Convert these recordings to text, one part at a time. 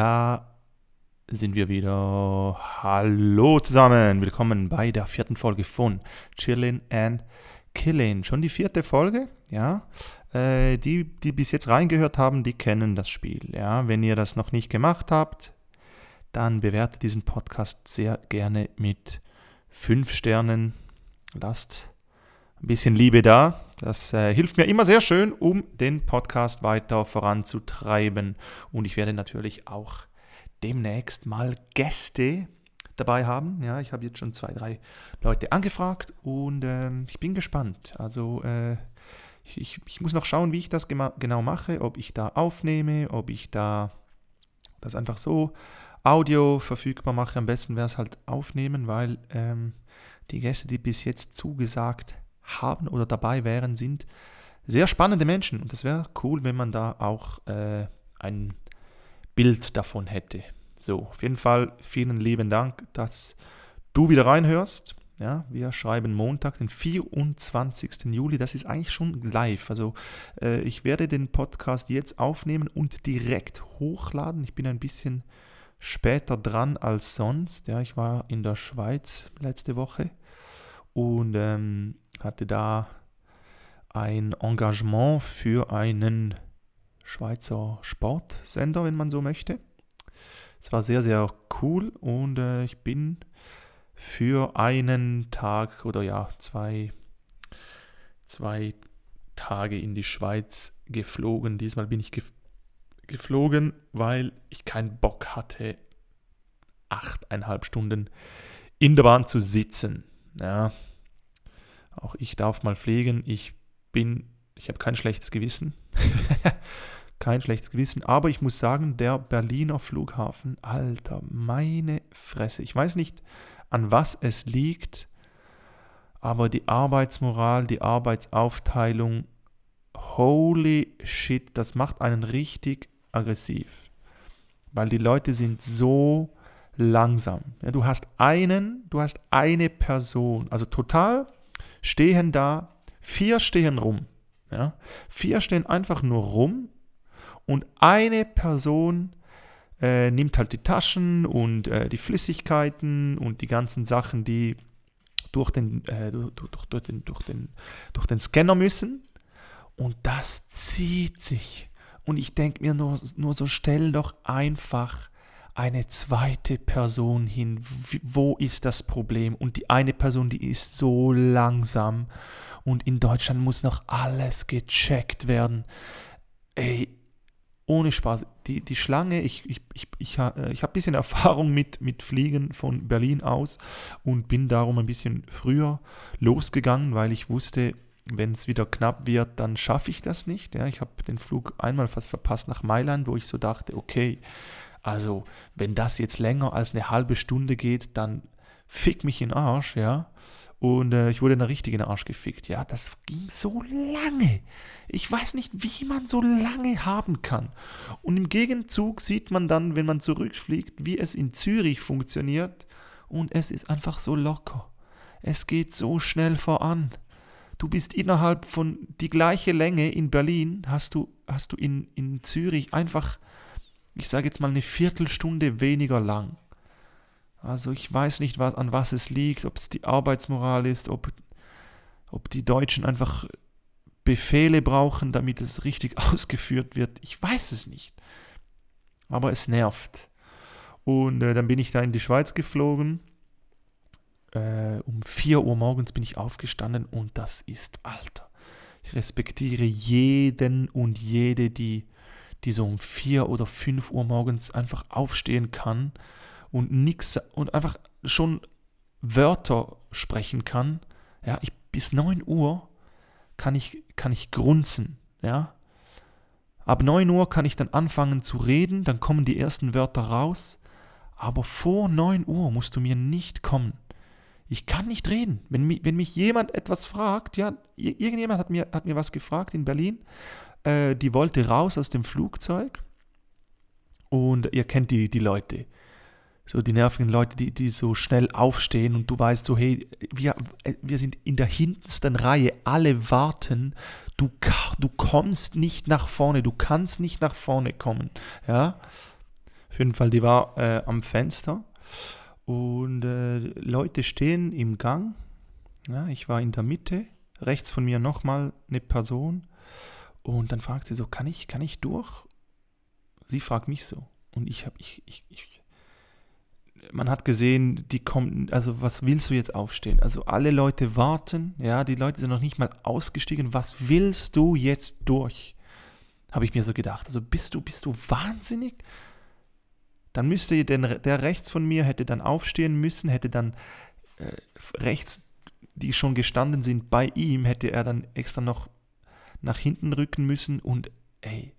Da sind wir wieder. Hallo zusammen, willkommen bei der vierten Folge von Chillin' and Killin'. Schon die vierte Folge, ja. Äh, die, die bis jetzt reingehört haben, die kennen das Spiel, ja. Wenn ihr das noch nicht gemacht habt, dann bewertet diesen Podcast sehr gerne mit fünf Sternen. Lasst ein bisschen Liebe da. Das äh, hilft mir immer sehr schön, um den Podcast weiter voranzutreiben. Und ich werde natürlich auch demnächst mal Gäste dabei haben. Ja, ich habe jetzt schon zwei, drei Leute angefragt und äh, ich bin gespannt. Also äh, ich, ich, muss noch schauen, wie ich das genau mache, ob ich da aufnehme, ob ich da das einfach so Audio verfügbar mache. Am besten wäre es halt aufnehmen, weil ähm, die Gäste, die bis jetzt zugesagt haben oder dabei wären, sind sehr spannende Menschen. Und es wäre cool, wenn man da auch äh, ein Bild davon hätte. So, auf jeden Fall vielen lieben Dank, dass du wieder reinhörst. Ja, wir schreiben Montag, den 24. Juli. Das ist eigentlich schon live. Also äh, ich werde den Podcast jetzt aufnehmen und direkt hochladen. Ich bin ein bisschen später dran als sonst. Ja, ich war in der Schweiz letzte Woche und ähm, hatte da ein Engagement für einen Schweizer Sportsender, wenn man so möchte. Es war sehr, sehr cool und äh, ich bin für einen Tag oder ja, zwei, zwei Tage in die Schweiz geflogen. Diesmal bin ich geflogen geflogen, weil ich keinen Bock hatte, achteinhalb Stunden in der Bahn zu sitzen. Ja, auch ich darf mal fliegen. Ich bin, ich habe kein schlechtes Gewissen. kein schlechtes Gewissen. Aber ich muss sagen, der Berliner Flughafen, Alter, meine Fresse. Ich weiß nicht, an was es liegt, aber die Arbeitsmoral, die Arbeitsaufteilung, holy shit, das macht einen richtig aggressiv. Weil die Leute sind so langsam. Ja, du hast einen, du hast eine Person, also total stehen da, vier stehen rum. Ja? Vier stehen einfach nur rum und eine Person äh, nimmt halt die Taschen und äh, die Flüssigkeiten und die ganzen Sachen, die durch den, äh, durch, durch, durch, den, durch, den, durch den Scanner müssen. Und das zieht sich. Und ich denke mir nur, nur so, stell doch einfach eine zweite Person hin. Wo ist das Problem? Und die eine Person, die ist so langsam. Und in Deutschland muss noch alles gecheckt werden. Ey, ohne Spaß. Die, die Schlange, ich, ich, ich, ich, äh, ich habe ein bisschen Erfahrung mit, mit Fliegen von Berlin aus und bin darum ein bisschen früher losgegangen, weil ich wusste, wenn es wieder knapp wird, dann schaffe ich das nicht. Ja, ich habe den Flug einmal fast verpasst nach Mailand, wo ich so dachte, okay, also wenn das jetzt länger als eine halbe Stunde geht, dann fick mich in den Arsch, ja. Und äh, ich wurde in der richtigen Arsch gefickt. Ja, das ging so lange. Ich weiß nicht, wie man so lange haben kann. Und im Gegenzug sieht man dann, wenn man zurückfliegt, wie es in Zürich funktioniert. Und es ist einfach so locker. Es geht so schnell voran du bist innerhalb von die gleiche Länge in Berlin, hast du, hast du in, in Zürich einfach, ich sage jetzt mal, eine Viertelstunde weniger lang. Also ich weiß nicht, was, an was es liegt, ob es die Arbeitsmoral ist, ob, ob die Deutschen einfach Befehle brauchen, damit es richtig ausgeführt wird. Ich weiß es nicht. Aber es nervt. Und äh, dann bin ich da in die Schweiz geflogen äh, um 4 Uhr morgens bin ich aufgestanden und das ist Alter. Ich respektiere jeden und jede, die, die so um 4 oder 5 Uhr morgens einfach aufstehen kann und nichts und einfach schon Wörter sprechen kann. Ja, ich, bis 9 Uhr kann ich, kann ich grunzen. Ja, Ab 9 Uhr kann ich dann anfangen zu reden, dann kommen die ersten Wörter raus. Aber vor 9 Uhr musst du mir nicht kommen. Ich kann nicht reden. Wenn mich, wenn mich jemand etwas fragt, ja, irgendjemand hat mir, hat mir was gefragt in Berlin, äh, die wollte raus aus dem Flugzeug. Und ihr kennt die, die Leute, so die nervigen Leute, die, die so schnell aufstehen und du weißt so, hey, wir, wir sind in der hintersten Reihe, alle warten, du, du kommst nicht nach vorne, du kannst nicht nach vorne kommen, ja. Auf jeden Fall, die war äh, am Fenster. Und äh, Leute stehen im Gang. Ja, ich war in der Mitte, rechts von mir nochmal eine Person und dann fragt sie so, kann ich, kann ich durch? Sie fragt mich so und ich habe, ich, ich, ich, man hat gesehen, die kommen, also was willst du jetzt aufstehen? Also alle Leute warten, ja, die Leute sind noch nicht mal ausgestiegen, was willst du jetzt durch? Habe ich mir so gedacht. Also bist du, bist du wahnsinnig? Dann müsste der, der rechts von mir hätte dann aufstehen müssen, hätte dann äh, rechts, die schon gestanden sind, bei ihm, hätte er dann extra noch nach hinten rücken müssen und ey,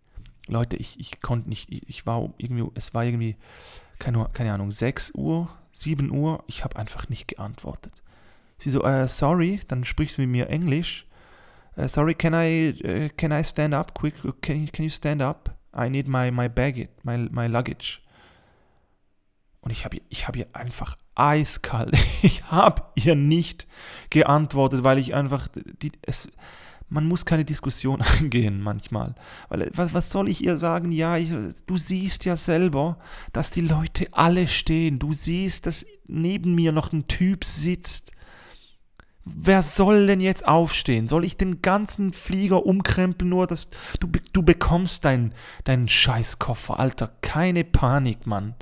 Leute, ich, ich konnte nicht, ich, ich war irgendwie, es war irgendwie, keine, keine Ahnung, 6 Uhr, 7 Uhr, ich habe einfach nicht geantwortet. Sie so, uh, sorry, dann sprichst du mit mir Englisch. Uh, sorry, can I, uh, can I stand up quick? Can, can you stand up? I need my, my baggage, my, my luggage. Und ich habe ich hab ihr einfach eiskalt, ich habe ihr nicht geantwortet, weil ich einfach, die, es, man muss keine Diskussion eingehen manchmal. Weil was, was soll ich ihr sagen? Ja, ich, du siehst ja selber, dass die Leute alle stehen. Du siehst, dass neben mir noch ein Typ sitzt. Wer soll denn jetzt aufstehen? Soll ich den ganzen Flieger umkrempeln, nur dass du, du bekommst deinen dein Scheißkoffer? Alter, keine Panik, Mann.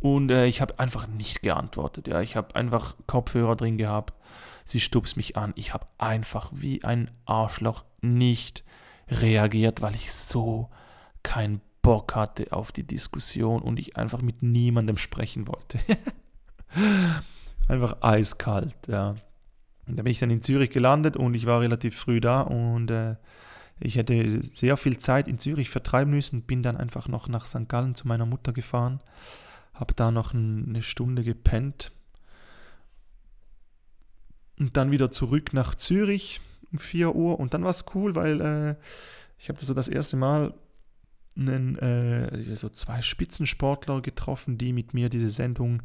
Und äh, ich habe einfach nicht geantwortet. Ja, ich habe einfach Kopfhörer drin gehabt. Sie stupst mich an. Ich habe einfach wie ein Arschloch nicht reagiert, weil ich so keinen Bock hatte auf die Diskussion und ich einfach mit niemandem sprechen wollte. einfach eiskalt, ja. Und da bin ich dann in Zürich gelandet und ich war relativ früh da und äh, ich hätte sehr viel Zeit in Zürich vertreiben müssen, bin dann einfach noch nach St. Gallen zu meiner Mutter gefahren habe da noch eine Stunde gepennt und dann wieder zurück nach Zürich um 4 Uhr und dann war es cool, weil äh, ich habe so das erste Mal einen, äh, so zwei Spitzensportler getroffen, die mit mir diese Sendung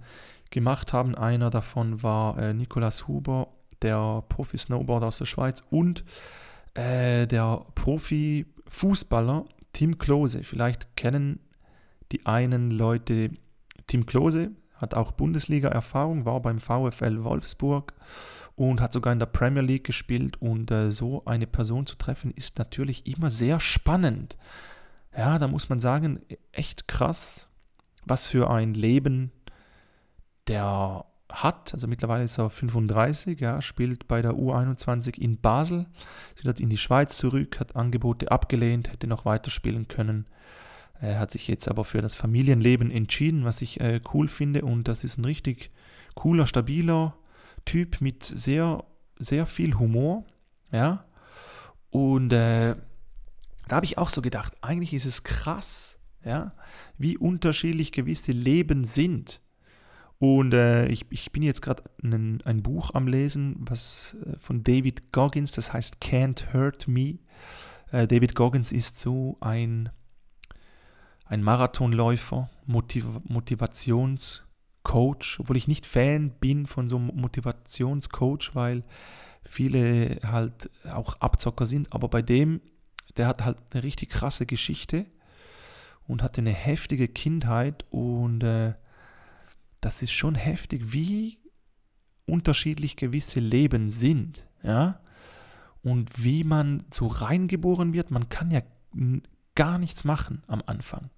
gemacht haben. Einer davon war äh, Nicolas Huber, der Profi-Snowboarder aus der Schweiz und äh, der Profi-Fußballer Tim Klose. Vielleicht kennen die einen Leute Tim Klose hat auch Bundesliga-Erfahrung, war beim VfL Wolfsburg und hat sogar in der Premier League gespielt. Und äh, so eine Person zu treffen, ist natürlich immer sehr spannend. Ja, da muss man sagen, echt krass, was für ein Leben der hat. Also mittlerweile ist er 35, ja, spielt bei der U21 in Basel, ist dort in die Schweiz zurück, hat Angebote abgelehnt, hätte noch weiterspielen können. Er hat sich jetzt aber für das Familienleben entschieden, was ich äh, cool finde. Und das ist ein richtig cooler, stabiler Typ mit sehr, sehr viel Humor. Ja. Und äh, da habe ich auch so gedacht, eigentlich ist es krass, ja, wie unterschiedlich gewisse Leben sind. Und äh, ich, ich bin jetzt gerade ein, Buch am Lesen, was äh, von David Goggins, das heißt Can't Hurt Me. Äh, David Goggins ist so ein ein Marathonläufer, Motiv Motivationscoach, obwohl ich nicht Fan bin von so einem Motivationscoach, weil viele halt auch Abzocker sind, aber bei dem, der hat halt eine richtig krasse Geschichte und hatte eine heftige Kindheit und äh, das ist schon heftig, wie unterschiedlich gewisse Leben sind, ja, und wie man so reingeboren wird. Man kann ja gar nichts machen am Anfang.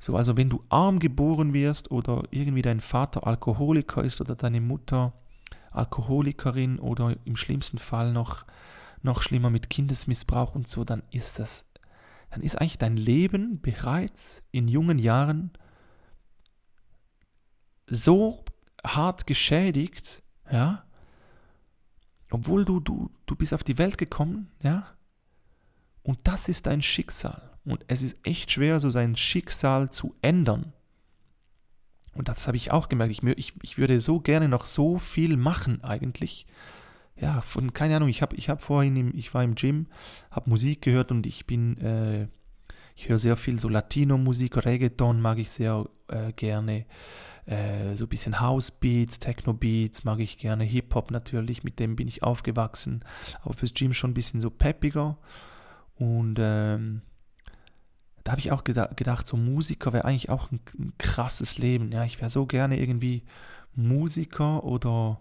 So, also wenn du arm geboren wirst oder irgendwie dein Vater Alkoholiker ist oder deine Mutter Alkoholikerin oder im schlimmsten Fall noch, noch schlimmer mit Kindesmissbrauch und so, dann ist das, dann ist eigentlich dein Leben bereits in jungen Jahren so hart geschädigt, ja, obwohl du, du, du bist auf die Welt gekommen, ja, und das ist dein Schicksal. Und es ist echt schwer, so sein Schicksal zu ändern. Und das habe ich auch gemerkt. Ich, ich, ich würde so gerne noch so viel machen eigentlich. Ja, von, keine Ahnung, ich habe ich hab vorhin, im, ich war im Gym, habe Musik gehört und ich bin, äh, ich höre sehr viel so Latino-Musik, Reggaeton mag ich sehr äh, gerne. Äh, so ein bisschen House-Beats, Techno-Beats mag ich gerne. Hip-Hop natürlich, mit dem bin ich aufgewachsen. Aber fürs Gym schon ein bisschen so peppiger. Und ähm, da habe ich auch gedacht, so Musiker wäre eigentlich auch ein, ein, krasses Leben. Ja, ich wäre so gerne irgendwie Musiker oder,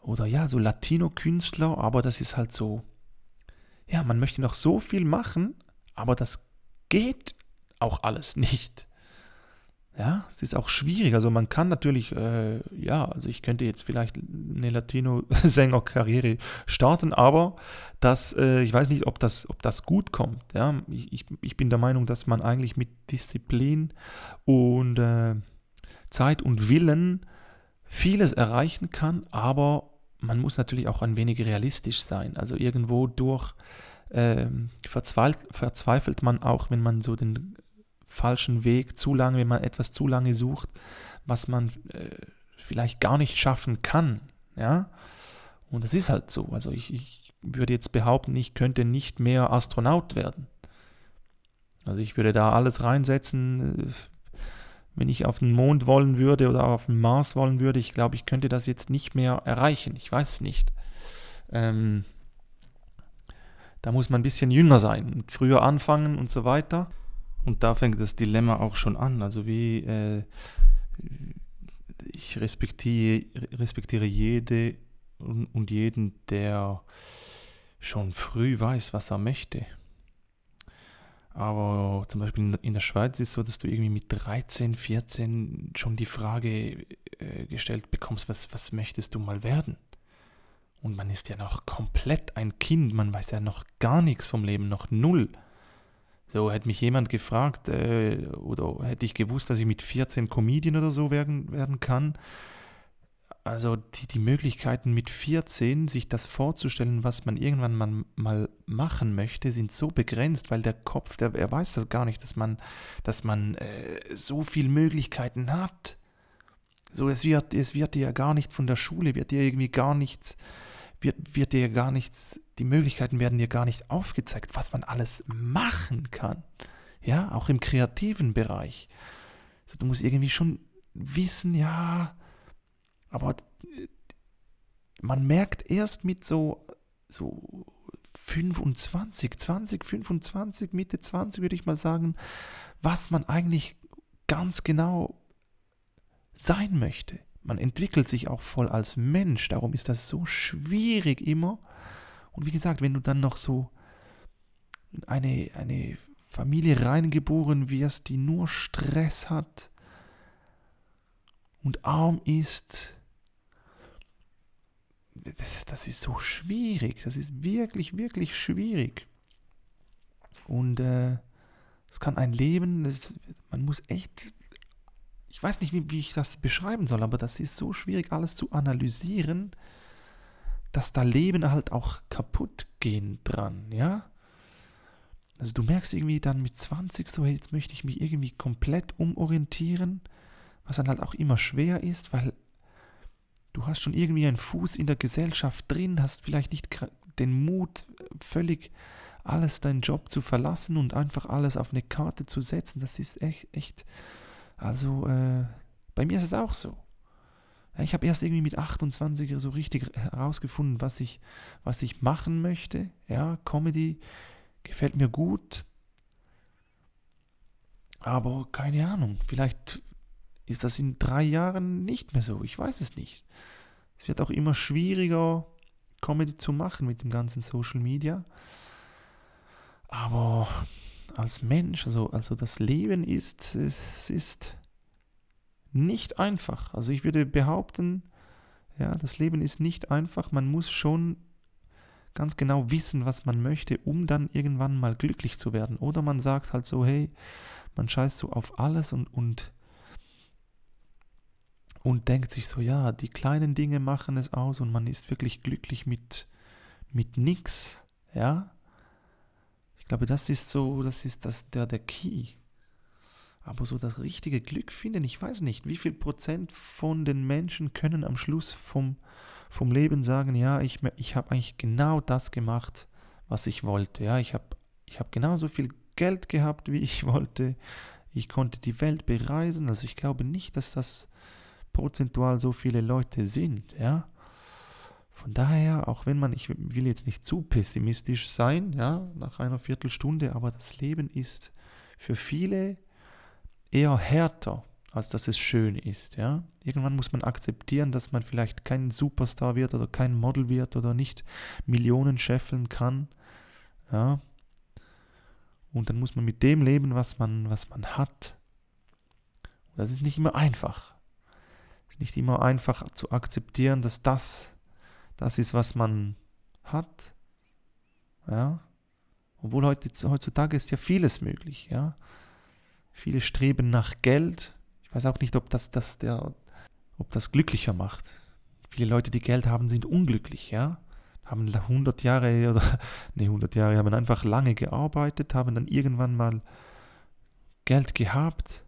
oder ja, so Latino-Künstler, aber das ist halt so, ja, man möchte noch so viel machen, aber das geht auch alles nicht. Ja, es ist auch schwierig. Also man kann natürlich, äh, ja, also ich könnte jetzt vielleicht eine Latino-Sänger-Karriere starten, aber das, äh, ich weiß nicht, ob das, ob das gut kommt. Ja, ich, ich bin der Meinung, dass man eigentlich mit Disziplin und äh, Zeit und Willen vieles erreichen kann, aber man muss natürlich auch ein wenig realistisch sein. Also irgendwo durch ähm, verzweifelt man auch, wenn man so den falschen Weg zu lange, wenn man etwas zu lange sucht, was man äh, vielleicht gar nicht schaffen kann. Ja? Und das ist halt so. Also ich, ich würde jetzt behaupten, ich könnte nicht mehr Astronaut werden. Also ich würde da alles reinsetzen, äh, wenn ich auf den Mond wollen würde oder auf den Mars wollen würde. Ich glaube, ich könnte das jetzt nicht mehr erreichen. Ich weiß es nicht. Ähm, da muss man ein bisschen jünger sein und früher anfangen und so weiter. Und da fängt das Dilemma auch schon an. Also wie äh, ich respektiere, respektiere jede und, jeden, der schon früh weiß, was er möchte. Aber zum Beispiel in der Schweiz ist es so, dass du irgendwie mit 13, 14 schon die Frage äh, gestellt bekommst, was, was möchtest du mal werden? Und man ist ja noch komplett ein Kind, man weiß ja noch gar nichts vom Leben, noch null. So, hätte mich jemand gefragt, äh, oder hätte ich gewusst, dass ich mit 14 Comedian oder so werden, werden kann. Also die, die Möglichkeiten mit 14, sich das vorzustellen, was man irgendwann mal, mal machen möchte, sind so begrenzt, weil der Kopf, der, er weiß das gar nicht, dass man, dass man äh, so viele Möglichkeiten hat. So, es wird, es wird dir ja gar nicht von der Schule, wird dir irgendwie gar nichts wird, wird dir gar nichts, die Möglichkeiten werden dir gar nicht aufgezeigt, was man alles machen kann. Ja, auch im kreativen Bereich. Also du musst irgendwie schon wissen, ja, aber äh, man merkt erst mit so, so 25, 20, 25, Mitte 20 würde ich mal sagen, was man eigentlich ganz genau sein möchte man entwickelt sich auch voll als Mensch. Darum ist das so schwierig immer. Und wie gesagt, wenn du dann noch so in eine, eine Familie reingeboren wirst, die nur Stress hat und arm ist, das ist so schwierig. Das ist wirklich, wirklich schwierig. Und äh, es kann ein Leben, das, man muss echt ich weiß nicht, wie, wie ich das beschreiben soll, aber das ist so schwierig, alles zu analysieren, dass da Leben halt auch kaputt gehen dran, ja? Also du merkst irgendwie dann mit 20 so, jetzt möchte ich mich irgendwie komplett umorientieren, was dann halt auch immer schwer ist, weil du hast schon irgendwie einen Fuß in der Gesellschaft drin, hast vielleicht nicht den Mut, völlig alles deinen Job zu verlassen und einfach alles auf eine Karte zu setzen. Das ist echt, echt also äh, bei mir ist es auch so. Ich habe erst irgendwie mit 28 so richtig herausgefunden, was ich, was ich machen möchte. Ja, Comedy gefällt mir gut. Aber keine Ahnung, vielleicht ist das in drei Jahren nicht mehr so. Ich weiß es nicht. Es wird auch immer schwieriger, Comedy zu machen mit dem ganzen Social Media. Aber als Mensch, also, also das Leben ist, es ist nicht einfach. Also ich würde behaupten, ja, das Leben ist nicht einfach. Man muss schon ganz genau wissen, was man möchte, um dann irgendwann mal glücklich zu werden. Oder man sagt halt so, hey, man scheißt so auf alles und, und, und denkt sich so, ja, die kleinen Dinge machen es aus und man ist wirklich glücklich mit, mit nix, ja. Ich glaube, das ist so, das ist das, der, der Key. Aber so das richtige Glück finden, ich weiß nicht, wie viel Prozent von den Menschen können am Schluss vom, vom Leben sagen, ja, ich, ich habe eigentlich genau das gemacht, was ich wollte. Ja, ich habe ich hab genauso viel Geld gehabt, wie ich wollte. Ich konnte die Welt bereisen. Also ich glaube nicht, dass das prozentual so viele Leute sind, ja. Von daher, auch wenn man, ich will jetzt nicht zu pessimistisch sein, ja, nach einer Viertelstunde, aber das Leben ist für viele eher härter, als dass es schön ist. Ja? Irgendwann muss man akzeptieren, dass man vielleicht kein Superstar wird oder kein Model wird oder nicht Millionen scheffeln kann. Ja? Und dann muss man mit dem leben, was man, was man hat. Und das ist nicht immer einfach. Es ist nicht immer einfach zu akzeptieren, dass das das ist, was man hat. Ja? Obwohl heutzutage ist ja vieles möglich. Ja? Viele streben nach Geld. Ich weiß auch nicht, ob das, das, der, ob das glücklicher macht. Viele Leute, die Geld haben, sind unglücklich. Ja? Haben 100 Jahre oder ne 100 Jahre haben einfach lange gearbeitet, haben dann irgendwann mal Geld gehabt,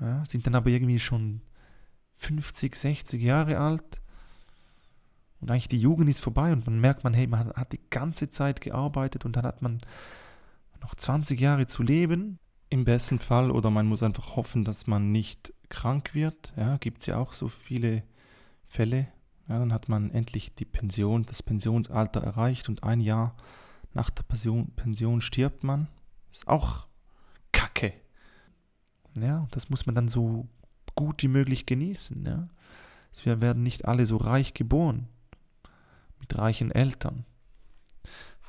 ja? sind dann aber irgendwie schon 50, 60 Jahre alt und eigentlich die Jugend ist vorbei und man merkt man, hey, man hat die ganze Zeit gearbeitet und dann hat man noch 20 Jahre zu leben. Im besten Fall oder man muss einfach hoffen, dass man nicht krank wird. Ja, gibt es ja auch so viele Fälle. Ja, dann hat man endlich die Pension, das Pensionsalter erreicht und ein Jahr nach der Pension, Pension stirbt man. Ist auch Kacke. Ja, das muss man dann so gut wie möglich genießen. Ja. Wir werden nicht alle so reich geboren mit reichen Eltern.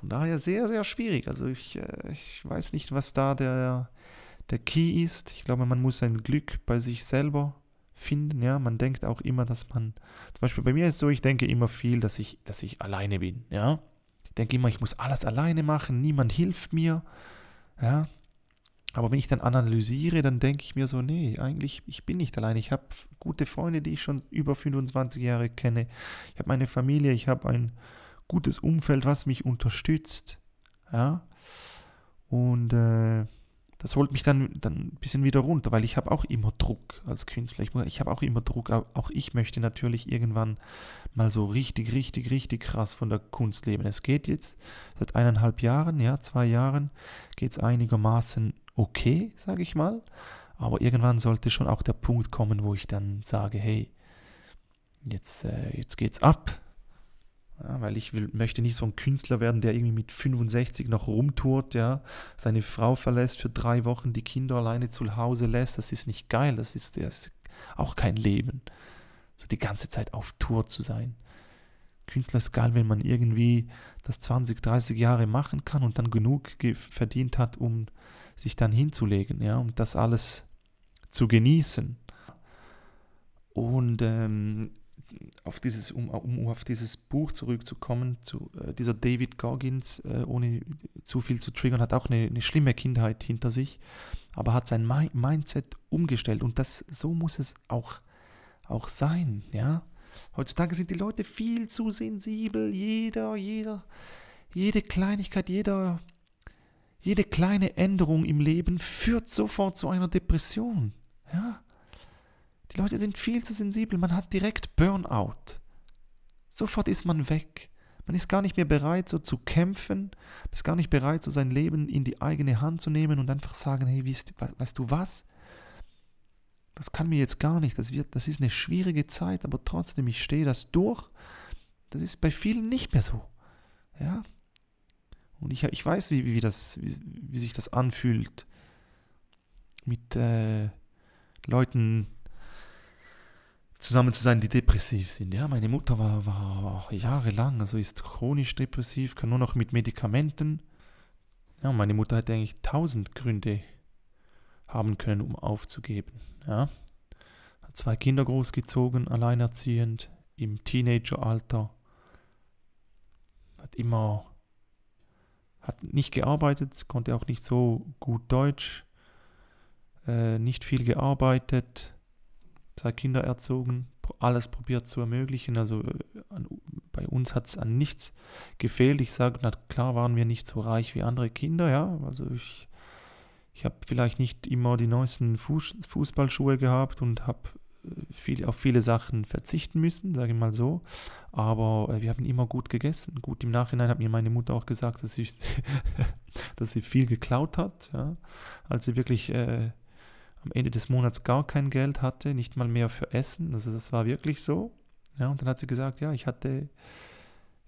Von daher sehr, sehr schwierig. Also ich, äh, ich weiß nicht, was da der, der Key ist. Ich glaube, man muss sein Glück bei sich selber finden. Ja, man denkt auch immer, dass man, zum Beispiel bei mir ist es so, ich denke immer viel, dass ich, dass ich alleine bin. Ja, ich denke immer, ich muss alles alleine machen, niemand hilft mir. Ja, aber wenn ich dann analysiere, dann denke ich mir so, nee, eigentlich, ich bin nicht allein. Ich habe gute Freunde, die ich schon über 25 Jahre kenne. Ich habe meine Familie, ich habe ein gutes Umfeld, was mich unterstützt. Ja. Und äh, das holt mich dann, dann ein bisschen wieder runter, weil ich habe auch immer Druck als Künstler. Ich, ich habe auch immer Druck. Auch ich möchte natürlich irgendwann mal so richtig, richtig, richtig krass von der Kunst leben. Es geht jetzt seit eineinhalb Jahren, ja, zwei Jahren, geht es einigermaßen okay, sage ich mal. Aber irgendwann sollte schon auch der Punkt kommen, wo ich dann sage, hey, jetzt, äh, jetzt geht's ab. Ja, weil ich will, möchte nicht so ein Künstler werden, der irgendwie mit 65 noch rumtourt, ja, seine Frau verlässt für drei Wochen, die Kinder alleine zu Hause lässt. Das ist nicht geil, das ist, das ist auch kein Leben. So die ganze Zeit auf Tour zu sein. Künstler ist geil, wenn man irgendwie das 20, 30 Jahre machen kann und dann genug verdient hat, um sich dann hinzulegen, ja, und das alles zu genießen. Und ähm, auf dieses, um, um auf dieses Buch zurückzukommen, zu äh, dieser David Goggins, äh, ohne zu viel zu triggern, hat auch eine, eine schlimme Kindheit hinter sich, aber hat sein Mi Mindset umgestellt und das so muss es auch, auch sein, ja. Heutzutage sind die Leute viel zu sensibel, jeder, jeder, jede Kleinigkeit, jeder jede kleine Änderung im Leben führt sofort zu einer Depression. Ja? Die Leute sind viel zu sensibel, man hat direkt Burnout. Sofort ist man weg. Man ist gar nicht mehr bereit, so zu kämpfen, man ist gar nicht bereit, so sein Leben in die eigene Hand zu nehmen und einfach sagen, hey, weißt, weißt du was? Das kann mir jetzt gar nicht, das, wird, das ist eine schwierige Zeit, aber trotzdem, ich stehe das durch. Das ist bei vielen nicht mehr so. Ja, und ich, ich weiß, wie, wie, das, wie, wie sich das anfühlt, mit äh, Leuten zusammen zu sein, die depressiv sind. Ja, meine Mutter war, war jahrelang, also ist chronisch depressiv, kann nur noch mit Medikamenten. Ja, meine Mutter hätte eigentlich tausend Gründe haben können, um aufzugeben. Ja, hat zwei Kinder großgezogen, alleinerziehend, im Teenageralter, hat immer hat nicht gearbeitet, konnte auch nicht so gut Deutsch, äh, nicht viel gearbeitet, zwei Kinder erzogen, alles probiert zu ermöglichen. Also äh, an, bei uns hat es an nichts gefehlt. Ich sage, klar waren wir nicht so reich wie andere Kinder, ja. Also ich, ich habe vielleicht nicht immer die neuesten Fuß, Fußballschuhe gehabt und habe viel, auf viele Sachen verzichten müssen, sage ich mal so. Aber äh, wir haben immer gut gegessen. Gut, im Nachhinein hat mir meine Mutter auch gesagt, dass, ich, dass sie viel geklaut hat, ja, als sie wirklich äh, am Ende des Monats gar kein Geld hatte, nicht mal mehr für Essen. Also das war wirklich so. Ja, und dann hat sie gesagt, ja, ich hatte,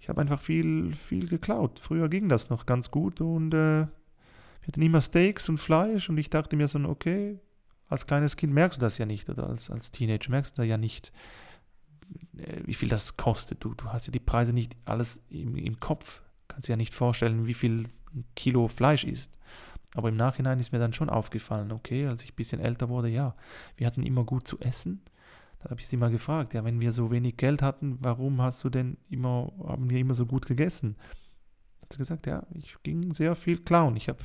ich habe einfach viel, viel geklaut. Früher ging das noch ganz gut und äh, wir hatten immer Steaks und Fleisch und ich dachte mir so, okay, als kleines Kind merkst du das ja nicht oder als, als Teenager merkst du ja nicht, äh, wie viel das kostet. Du, du hast ja die Preise nicht alles im, im Kopf, kannst dir ja nicht vorstellen, wie viel ein Kilo Fleisch ist. Aber im Nachhinein ist mir dann schon aufgefallen, okay, als ich ein bisschen älter wurde, ja, wir hatten immer gut zu essen. Dann habe ich sie mal gefragt, ja, wenn wir so wenig Geld hatten, warum hast du denn immer, haben wir immer so gut gegessen? Hat sie gesagt, ja, ich ging sehr viel klauen. Ich habe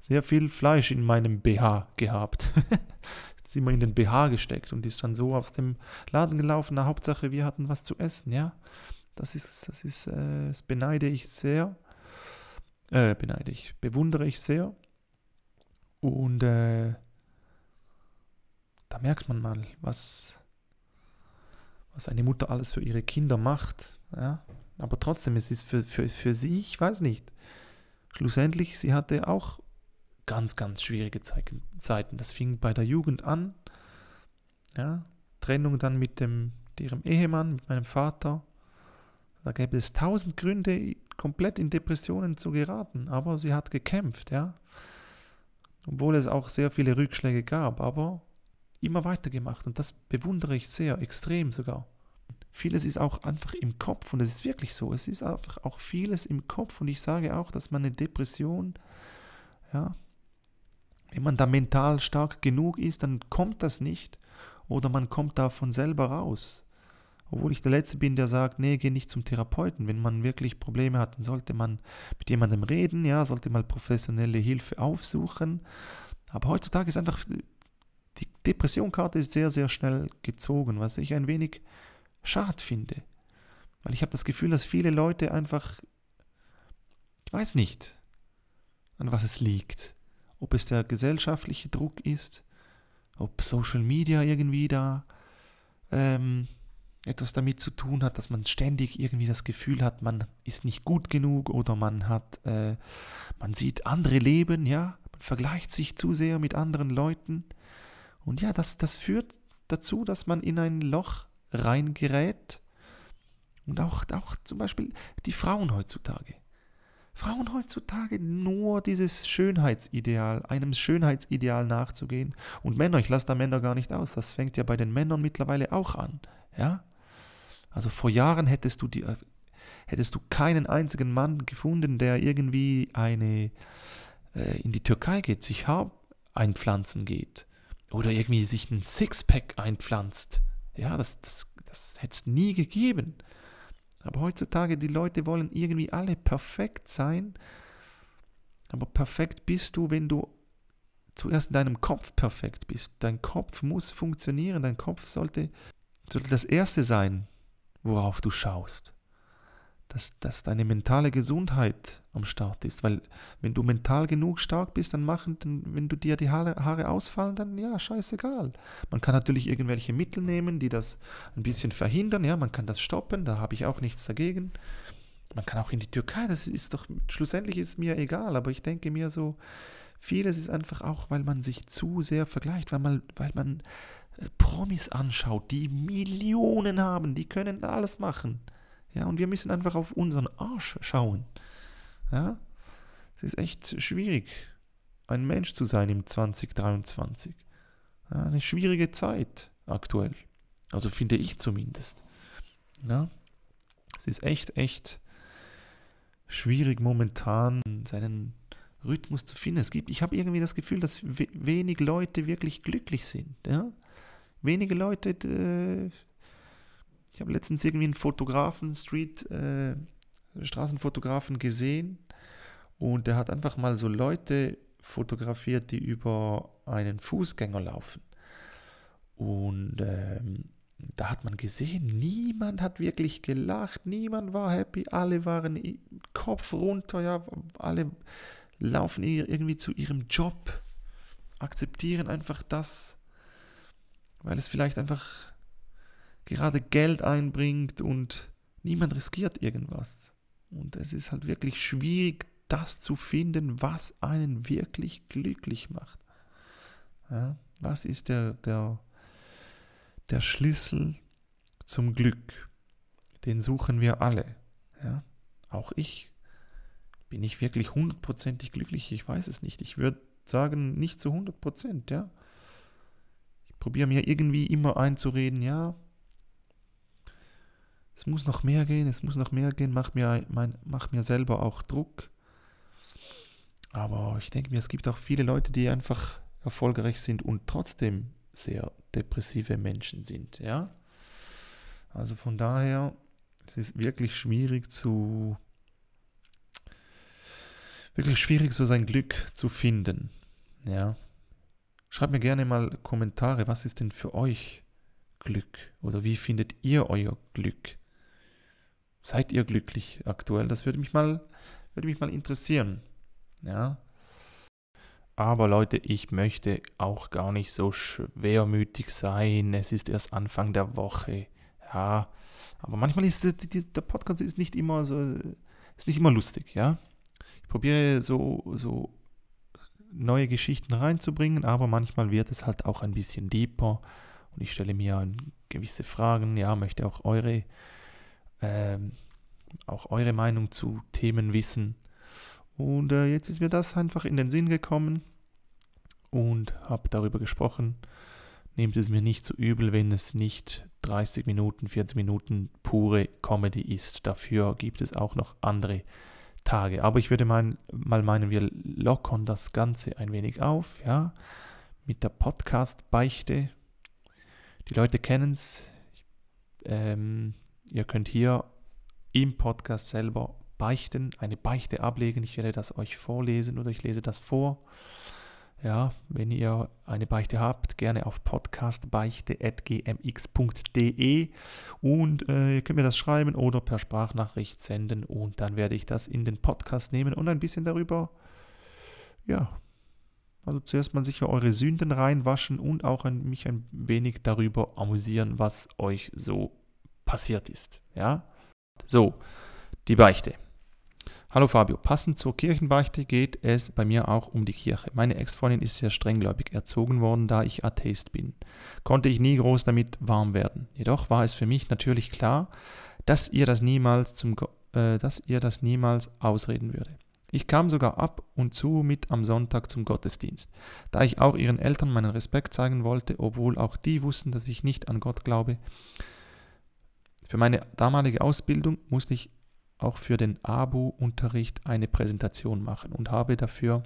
sehr viel Fleisch in meinem BH gehabt. ist immer in den BH gesteckt und ist dann so aus dem Laden gelaufen. Na, Hauptsache, wir hatten was zu essen, ja. Das ist, das ist, äh, das beneide ich sehr. Äh, beneide ich, bewundere ich sehr. Und äh, da merkt man mal, was, was eine Mutter alles für ihre Kinder macht. Ja? Aber trotzdem, es ist für, für, für sie, ich weiß nicht. Schlussendlich, sie hatte auch ganz, ganz schwierige Zeiten. Das fing bei der Jugend an. Ja? Trennung dann mit dem, ihrem Ehemann, mit meinem Vater. Da gäbe es tausend Gründe, komplett in Depressionen zu geraten. Aber sie hat gekämpft, ja. Obwohl es auch sehr viele Rückschläge gab, aber immer weitergemacht. Und das bewundere ich sehr, extrem sogar. Vieles ist auch einfach im Kopf und es ist wirklich so. Es ist einfach auch vieles im Kopf und ich sage auch, dass man eine Depression, ja, wenn man da mental stark genug ist, dann kommt das nicht oder man kommt da von selber raus. Obwohl ich der Letzte bin, der sagt, nee, geh nicht zum Therapeuten. Wenn man wirklich Probleme hat, dann sollte man mit jemandem reden, ja, sollte mal professionelle Hilfe aufsuchen. Aber heutzutage ist einfach, die Depressionkarte ist sehr, sehr schnell gezogen, was ich ein wenig schade finde. Weil ich habe das Gefühl, dass viele Leute einfach, ich weiß nicht, an was es liegt. Ob es der gesellschaftliche Druck ist, ob Social Media irgendwie da ähm, etwas damit zu tun hat, dass man ständig irgendwie das Gefühl hat, man ist nicht gut genug oder man hat, äh, man sieht andere Leben, ja, man vergleicht sich zu sehr mit anderen Leuten. Und ja, das, das führt dazu, dass man in ein Loch reingerät. Und auch, auch zum Beispiel die Frauen heutzutage. Frauen heutzutage nur dieses Schönheitsideal, einem Schönheitsideal nachzugehen. Und Männer, ich lasse da Männer gar nicht aus, das fängt ja bei den Männern mittlerweile auch an. Ja? Also vor Jahren hättest du, die, äh, hättest du keinen einzigen Mann gefunden, der irgendwie eine, äh, in die Türkei geht, sich Haar einpflanzen geht. Oder irgendwie sich ein Sixpack einpflanzt. Ja, das, das, das hätte es nie gegeben. Aber heutzutage, die Leute wollen irgendwie alle perfekt sein. Aber perfekt bist du, wenn du zuerst in deinem Kopf perfekt bist. Dein Kopf muss funktionieren. Dein Kopf sollte, sollte das Erste sein, worauf du schaust. Dass, dass deine mentale Gesundheit am Start ist. Weil wenn du mental genug stark bist, dann machen, dann, wenn du dir die Haare, Haare ausfallen, dann ja, scheißegal. Man kann natürlich irgendwelche Mittel nehmen, die das ein bisschen verhindern. Ja, man kann das stoppen, da habe ich auch nichts dagegen. Man kann auch in die Türkei, das ist doch, schlussendlich ist mir egal, aber ich denke mir so, vieles ist einfach auch, weil man sich zu sehr vergleicht, weil man, weil man Promis anschaut, die Millionen haben, die können alles machen. Ja, und wir müssen einfach auf unseren Arsch schauen. Ja, es ist echt schwierig, ein Mensch zu sein im 2023. Ja, eine schwierige Zeit aktuell. Also finde ich zumindest. Ja, es ist echt, echt schwierig momentan seinen Rhythmus zu finden. Es gibt, ich habe irgendwie das Gefühl, dass wenig Leute wirklich glücklich sind. Ja? Wenige Leute. Äh, ich habe letztens irgendwie einen Fotografen, Street, äh, Straßenfotografen gesehen und der hat einfach mal so Leute fotografiert, die über einen Fußgänger laufen. Und ähm, da hat man gesehen, niemand hat wirklich gelacht, niemand war happy, alle waren Kopf runter, ja, alle laufen irgendwie zu ihrem Job, akzeptieren einfach das, weil es vielleicht einfach gerade Geld einbringt und niemand riskiert irgendwas. Und es ist halt wirklich schwierig, das zu finden, was einen wirklich glücklich macht. Ja, was ist der, der, der Schlüssel zum Glück? Den suchen wir alle. Ja? Auch ich bin ich wirklich hundertprozentig glücklich? Ich weiß es nicht. Ich würde sagen, nicht zu 100 Prozent, ja. Probiere mir irgendwie immer einzureden, ja, es muss noch mehr gehen, es muss noch mehr gehen, mach mir, mein, mach mir selber auch Druck. Aber ich denke mir, es gibt auch viele Leute, die einfach erfolgreich sind und trotzdem sehr depressive Menschen sind, ja. Also von daher, es ist wirklich schwierig zu, wirklich schwierig, so sein Glück zu finden, ja. Schreibt mir gerne mal Kommentare, was ist denn für euch Glück oder wie findet ihr euer Glück? Seid ihr glücklich aktuell? Das würde mich mal, würde mich mal interessieren. Ja. Aber Leute, ich möchte auch gar nicht so schwermütig sein. Es ist erst Anfang der Woche. Ja. Aber manchmal ist der, Podcast ist nicht immer so, ist nicht immer lustig, ja. Ich probiere so, so neue Geschichten reinzubringen, aber manchmal wird es halt auch ein bisschen deeper und ich stelle mir gewisse Fragen, ja, möchte auch eure ähm, auch eure Meinung zu Themen wissen. Und äh, jetzt ist mir das einfach in den Sinn gekommen und habe darüber gesprochen. Nehmt es mir nicht so übel, wenn es nicht 30 Minuten, 40 Minuten pure Comedy ist. Dafür gibt es auch noch andere Tage. Aber ich würde mein, mal meinen, wir lockern das Ganze ein wenig auf, ja, mit der Podcast-Beichte. Die Leute kennen es. Ähm, ihr könnt hier im Podcast selber beichten, eine Beichte ablegen. Ich werde das euch vorlesen oder ich lese das vor. Ja, wenn ihr eine Beichte habt, gerne auf podcastbeichte.gmx.de und äh, ihr könnt mir das schreiben oder per Sprachnachricht senden und dann werde ich das in den Podcast nehmen und ein bisschen darüber, ja, also zuerst mal sicher eure Sünden reinwaschen und auch ein, mich ein wenig darüber amüsieren, was euch so passiert ist. Ja, so, die Beichte. Hallo Fabio, passend zur Kirchenbeichte geht es bei mir auch um die Kirche. Meine Ex-Freundin ist sehr strenggläubig erzogen worden, da ich Atheist bin. Konnte ich nie groß damit warm werden. Jedoch war es für mich natürlich klar, dass ihr das niemals, zum, äh, dass ihr das niemals ausreden würde. Ich kam sogar ab und zu mit am Sonntag zum Gottesdienst, da ich auch ihren Eltern meinen Respekt zeigen wollte, obwohl auch die wussten, dass ich nicht an Gott glaube. Für meine damalige Ausbildung musste ich auch für den ABU-Unterricht eine Präsentation machen und habe dafür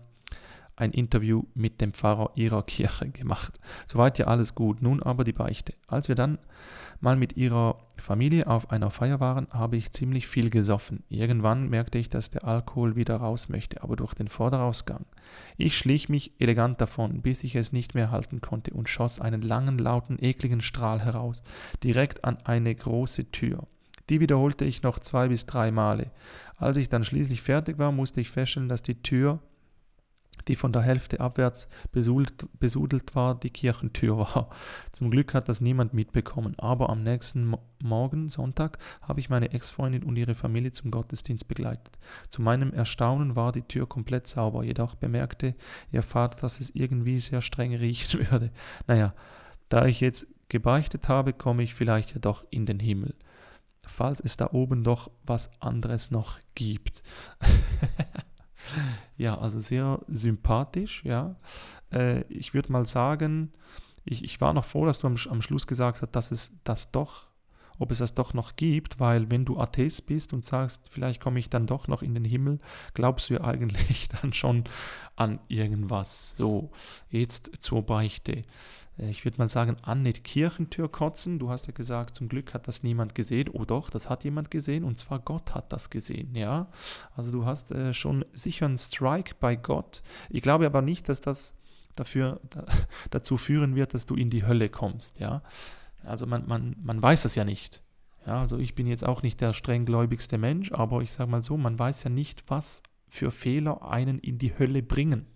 ein Interview mit dem Pfarrer ihrer Kirche gemacht. Soweit ja alles gut. Nun aber die Beichte. Als wir dann mal mit ihrer Familie auf einer Feier waren, habe ich ziemlich viel gesoffen. Irgendwann merkte ich, dass der Alkohol wieder raus möchte, aber durch den Vorderausgang. Ich schlich mich elegant davon, bis ich es nicht mehr halten konnte und schoss einen langen, lauten, ekligen Strahl heraus, direkt an eine große Tür. Die wiederholte ich noch zwei bis drei Male. Als ich dann schließlich fertig war, musste ich feststellen, dass die Tür die von der Hälfte abwärts besudelt, besudelt war, die Kirchentür war. Zum Glück hat das niemand mitbekommen, aber am nächsten Morgen, Sonntag, habe ich meine Ex-Freundin und ihre Familie zum Gottesdienst begleitet. Zu meinem Erstaunen war die Tür komplett sauber, jedoch bemerkte ihr Vater, dass es irgendwie sehr streng riechen würde. Naja, da ich jetzt gebeichtet habe, komme ich vielleicht ja doch in den Himmel. Falls es da oben doch was anderes noch gibt. Ja, also sehr sympathisch, ja. Äh, ich würde mal sagen, ich, ich war noch froh, dass du am, am Schluss gesagt hast, dass es das doch, ob es das doch noch gibt, weil wenn du Atheist bist und sagst, vielleicht komme ich dann doch noch in den Himmel, glaubst du ja eigentlich dann schon an irgendwas. So, jetzt zur Beichte. Äh, ich würde mal sagen, an die Kirchentür kotzen. Du hast ja gesagt, zum Glück hat das niemand gesehen. Oh doch, das hat jemand gesehen und zwar Gott hat das gesehen, ja. Also du hast äh, schon sicher einen Strike bei Gott. Ich glaube aber nicht, dass das dafür, da, dazu führen wird, dass du in die Hölle kommst, ja. Also man, man, man weiß das ja nicht. Ja, also ich bin jetzt auch nicht der strenggläubigste Mensch, aber ich sage mal so, man weiß ja nicht, was für Fehler einen in die Hölle bringen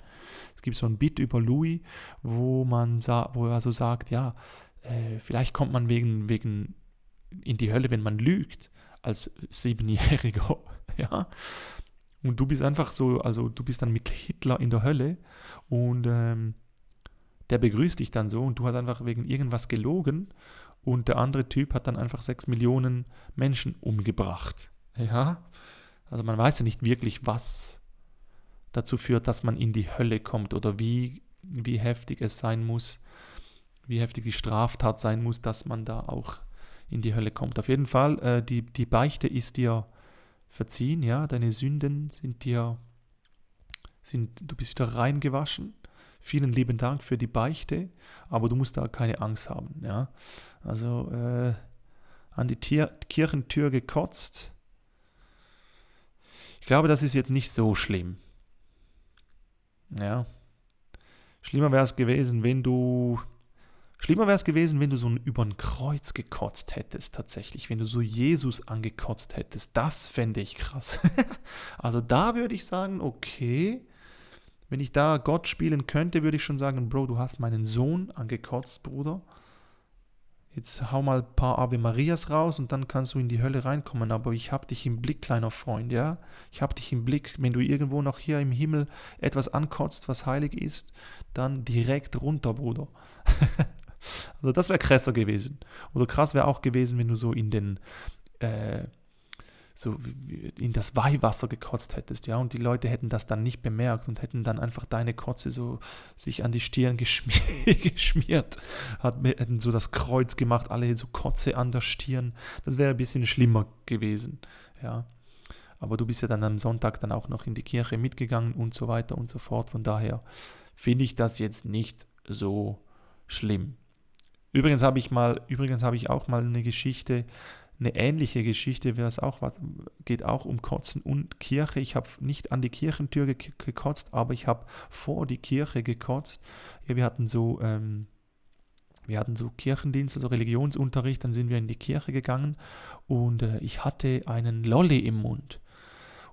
gibt so ein Bit über Louis, wo man wo er so sagt, ja, äh, vielleicht kommt man wegen, wegen in die Hölle, wenn man lügt, als Siebenjähriger, ja. Und du bist einfach so, also du bist dann mit Hitler in der Hölle und ähm, der begrüßt dich dann so und du hast einfach wegen irgendwas gelogen und der andere Typ hat dann einfach sechs Millionen Menschen umgebracht. Ja, also man weiß ja nicht wirklich, was dazu führt, dass man in die Hölle kommt oder wie, wie heftig es sein muss, wie heftig die Straftat sein muss, dass man da auch in die Hölle kommt. Auf jeden Fall, äh, die, die Beichte ist dir verziehen, ja, deine Sünden sind dir, sind, du bist wieder reingewaschen. Vielen lieben Dank für die Beichte, aber du musst da keine Angst haben, ja. Also äh, an die Tier Kirchentür gekotzt. Ich glaube, das ist jetzt nicht so schlimm. Ja. Schlimmer wäre es gewesen, wenn du Schlimmer wäre es gewesen, wenn du so über ein Kreuz gekotzt hättest, tatsächlich. Wenn du so Jesus angekotzt hättest. Das fände ich krass. also da würde ich sagen, okay, wenn ich da Gott spielen könnte, würde ich schon sagen, Bro, du hast meinen Sohn angekotzt, Bruder. Jetzt hau mal ein paar Ave Marias raus und dann kannst du in die Hölle reinkommen. Aber ich habe dich im Blick, kleiner Freund, ja? Ich habe dich im Blick. Wenn du irgendwo noch hier im Himmel etwas ankotzt, was heilig ist, dann direkt runter, Bruder. Also das wäre krasser gewesen. Oder krass wäre auch gewesen, wenn du so in den äh, so in das Weihwasser gekotzt hättest, ja, und die Leute hätten das dann nicht bemerkt und hätten dann einfach deine Kotze so sich an die Stirn geschmiert, hat, hätten so das Kreuz gemacht, alle so Kotze an der Stirn. Das wäre ein bisschen schlimmer gewesen, ja. Aber du bist ja dann am Sonntag dann auch noch in die Kirche mitgegangen und so weiter und so fort. Von daher finde ich das jetzt nicht so schlimm. Übrigens habe ich mal, übrigens habe ich auch mal eine Geschichte, eine ähnliche Geschichte, es auch geht auch um Kotzen und Kirche. Ich habe nicht an die Kirchentür gekotzt, aber ich habe vor die Kirche gekotzt. Ja, wir hatten so, ähm, wir hatten so Kirchendienst, also Religionsunterricht, dann sind wir in die Kirche gegangen und äh, ich hatte einen Lolli im Mund.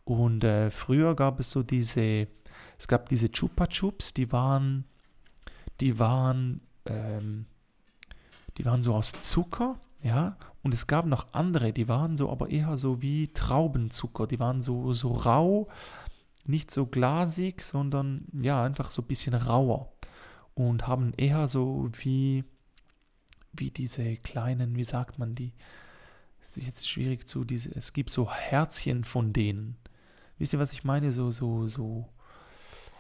Und äh, früher gab es so diese, es gab diese Chupa Chups, die waren, die waren, ähm, die waren so aus Zucker, ja, und es gab noch andere, die waren so, aber eher so wie Traubenzucker, die waren so, so rau, nicht so glasig, sondern ja, einfach so ein bisschen rauer und haben eher so wie, wie diese kleinen, wie sagt man die, es ist jetzt schwierig zu, diese, es gibt so Herzchen von denen. Wisst ihr, was ich meine? So, so, so,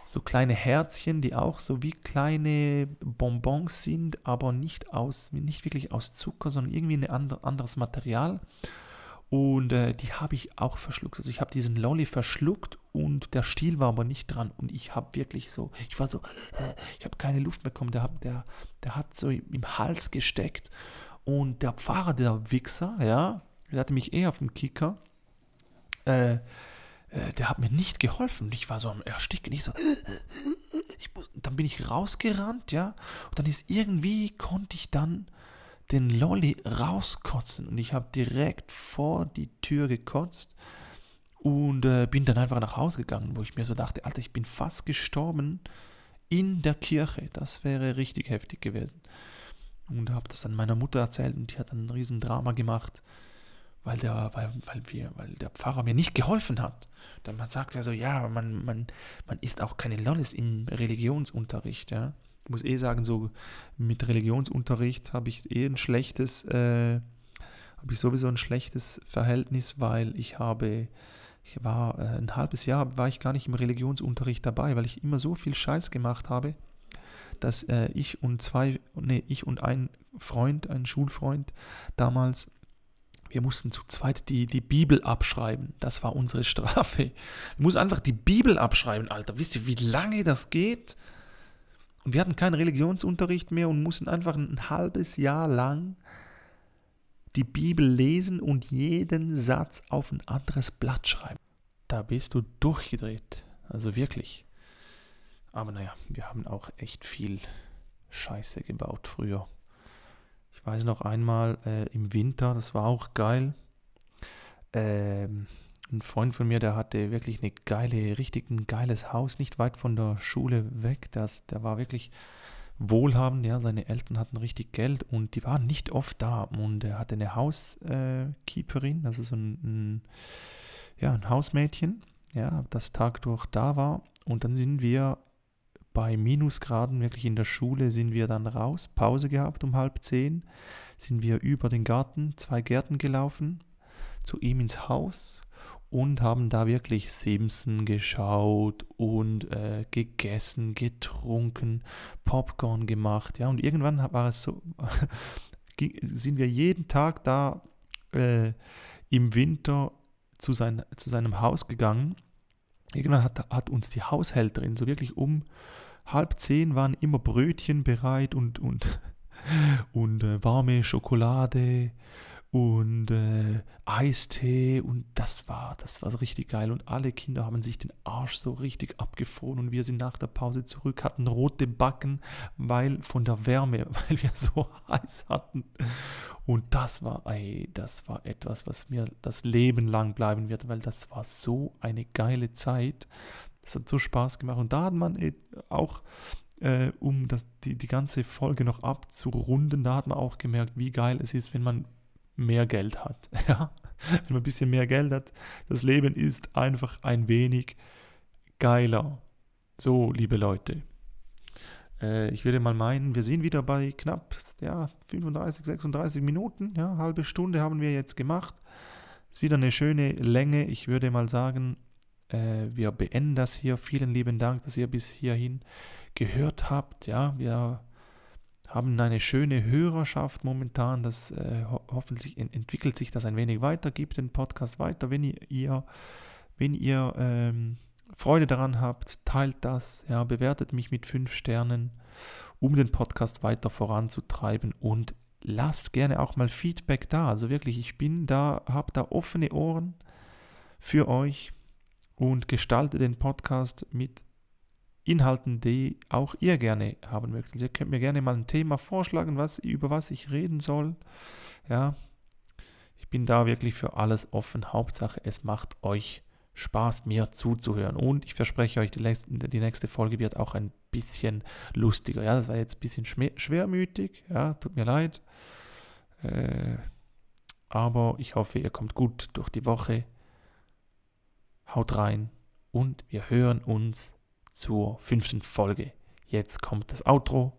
so kleine Herzchen, die auch so wie kleine Bonbons sind, aber nicht, aus, nicht wirklich aus Zucker, sondern irgendwie ein anderes Material. Und äh, die habe ich auch verschluckt. Also ich habe diesen Lolli verschluckt und der Stiel war aber nicht dran. Und ich habe wirklich so, ich war so, äh, ich habe keine Luft bekommen. Der, der, der hat so im Hals gesteckt. Und der Pfarrer, der Wichser, ja, der hatte mich eh auf dem Kicker. Äh, äh, der hat mir nicht geholfen. Ich war so am Ersticken. Ich so, ich, dann bin ich rausgerannt, ja. Und dann ist irgendwie, konnte ich dann den Lolli rauskotzen. Und ich habe direkt vor die Tür gekotzt und äh, bin dann einfach nach Hause gegangen, wo ich mir so dachte, Alter, ich bin fast gestorben in der Kirche. Das wäre richtig heftig gewesen. Und habe das dann meiner Mutter erzählt und die hat dann ein riesen Drama gemacht weil der, weil, weil, wir, weil der Pfarrer mir nicht geholfen hat. Dann sagt er so, ja, man, man, man isst auch keine Lollis im Religionsunterricht, ja. Ich muss eh sagen, so mit Religionsunterricht habe ich eh ein schlechtes, äh, habe ich sowieso ein schlechtes Verhältnis, weil ich habe, ich war äh, ein halbes Jahr war ich gar nicht im Religionsunterricht dabei, weil ich immer so viel Scheiß gemacht habe, dass äh, ich und zwei, nee, ich und ein Freund, ein Schulfreund damals wir mussten zu zweit die, die Bibel abschreiben. Das war unsere Strafe. Wir mussten einfach die Bibel abschreiben, Alter. Wisst ihr, wie lange das geht? Und wir hatten keinen Religionsunterricht mehr und mussten einfach ein halbes Jahr lang die Bibel lesen und jeden Satz auf ein anderes Blatt schreiben. Da bist du durchgedreht. Also wirklich. Aber naja, wir haben auch echt viel Scheiße gebaut früher. Ich weiß noch einmal äh, im Winter, das war auch geil. Ähm, ein Freund von mir, der hatte wirklich eine geile, richtig ein geiles Haus, nicht weit von der Schule weg. Das, der war wirklich wohlhabend, ja, seine Eltern hatten richtig Geld und die waren nicht oft da. Und er hatte eine Hauskeeperin, also so ein, ein, ja, ein Hausmädchen, ja, das Tag durch da war. Und dann sind wir bei Minusgraden wirklich in der Schule sind wir dann raus, Pause gehabt um halb zehn, sind wir über den Garten, zwei Gärten gelaufen, zu ihm ins Haus und haben da wirklich Simpson geschaut und äh, gegessen, getrunken, Popcorn gemacht. Ja, und irgendwann war es so, sind wir jeden Tag da äh, im Winter zu, sein, zu seinem Haus gegangen. Irgendwann hat, hat uns die Haushälterin so wirklich um halb zehn waren immer Brötchen bereit und, und, und äh, warme Schokolade und äh, Eistee und das war, das war richtig geil. Und alle Kinder haben sich den Arsch so richtig abgefroren und wir sind nach der Pause zurück, hatten rote Backen, weil von der Wärme, weil wir so heiß hatten. Und das war, ey, das war etwas, was mir das Leben lang bleiben wird, weil das war so eine geile Zeit, das hat so Spaß gemacht und da hat man auch äh, um das, die, die ganze Folge noch abzurunden, da hat man auch gemerkt, wie geil es ist, wenn man mehr Geld hat. Ja? Wenn man ein bisschen mehr Geld hat, das Leben ist einfach ein wenig geiler. So, liebe Leute. Äh, ich würde mal meinen, wir sind wieder bei knapp ja, 35, 36 Minuten. Ja, halbe Stunde haben wir jetzt gemacht. Ist wieder eine schöne Länge. Ich würde mal sagen, äh, wir beenden das hier. Vielen lieben Dank, dass ihr bis hierhin gehört habt. Ja, wir haben eine schöne Hörerschaft momentan. Das äh, ho hoffentlich ent entwickelt sich das ein wenig weiter. Gebt den Podcast weiter, wenn ihr, wenn ihr ähm, Freude daran habt, teilt das, ja, bewertet mich mit fünf Sternen, um den Podcast weiter voranzutreiben und lasst gerne auch mal Feedback da. Also wirklich, ich bin da, habe da offene Ohren für euch und gestalte den Podcast mit Inhalten, die auch ihr gerne haben möchtet. Ihr könnt mir gerne mal ein Thema vorschlagen, was, über was ich reden soll. Ja, ich bin da wirklich für alles offen. Hauptsache, es macht euch Spaß, mir zuzuhören. Und ich verspreche euch, die nächste, die nächste Folge wird auch ein bisschen lustiger. Ja, das war jetzt ein bisschen schwermütig. Ja, tut mir leid. Äh, aber ich hoffe, ihr kommt gut durch die Woche. Haut rein und wir hören uns zur fünften Folge. Jetzt kommt das Outro,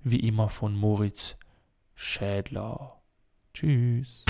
wie immer von Moritz Schädler. Tschüss.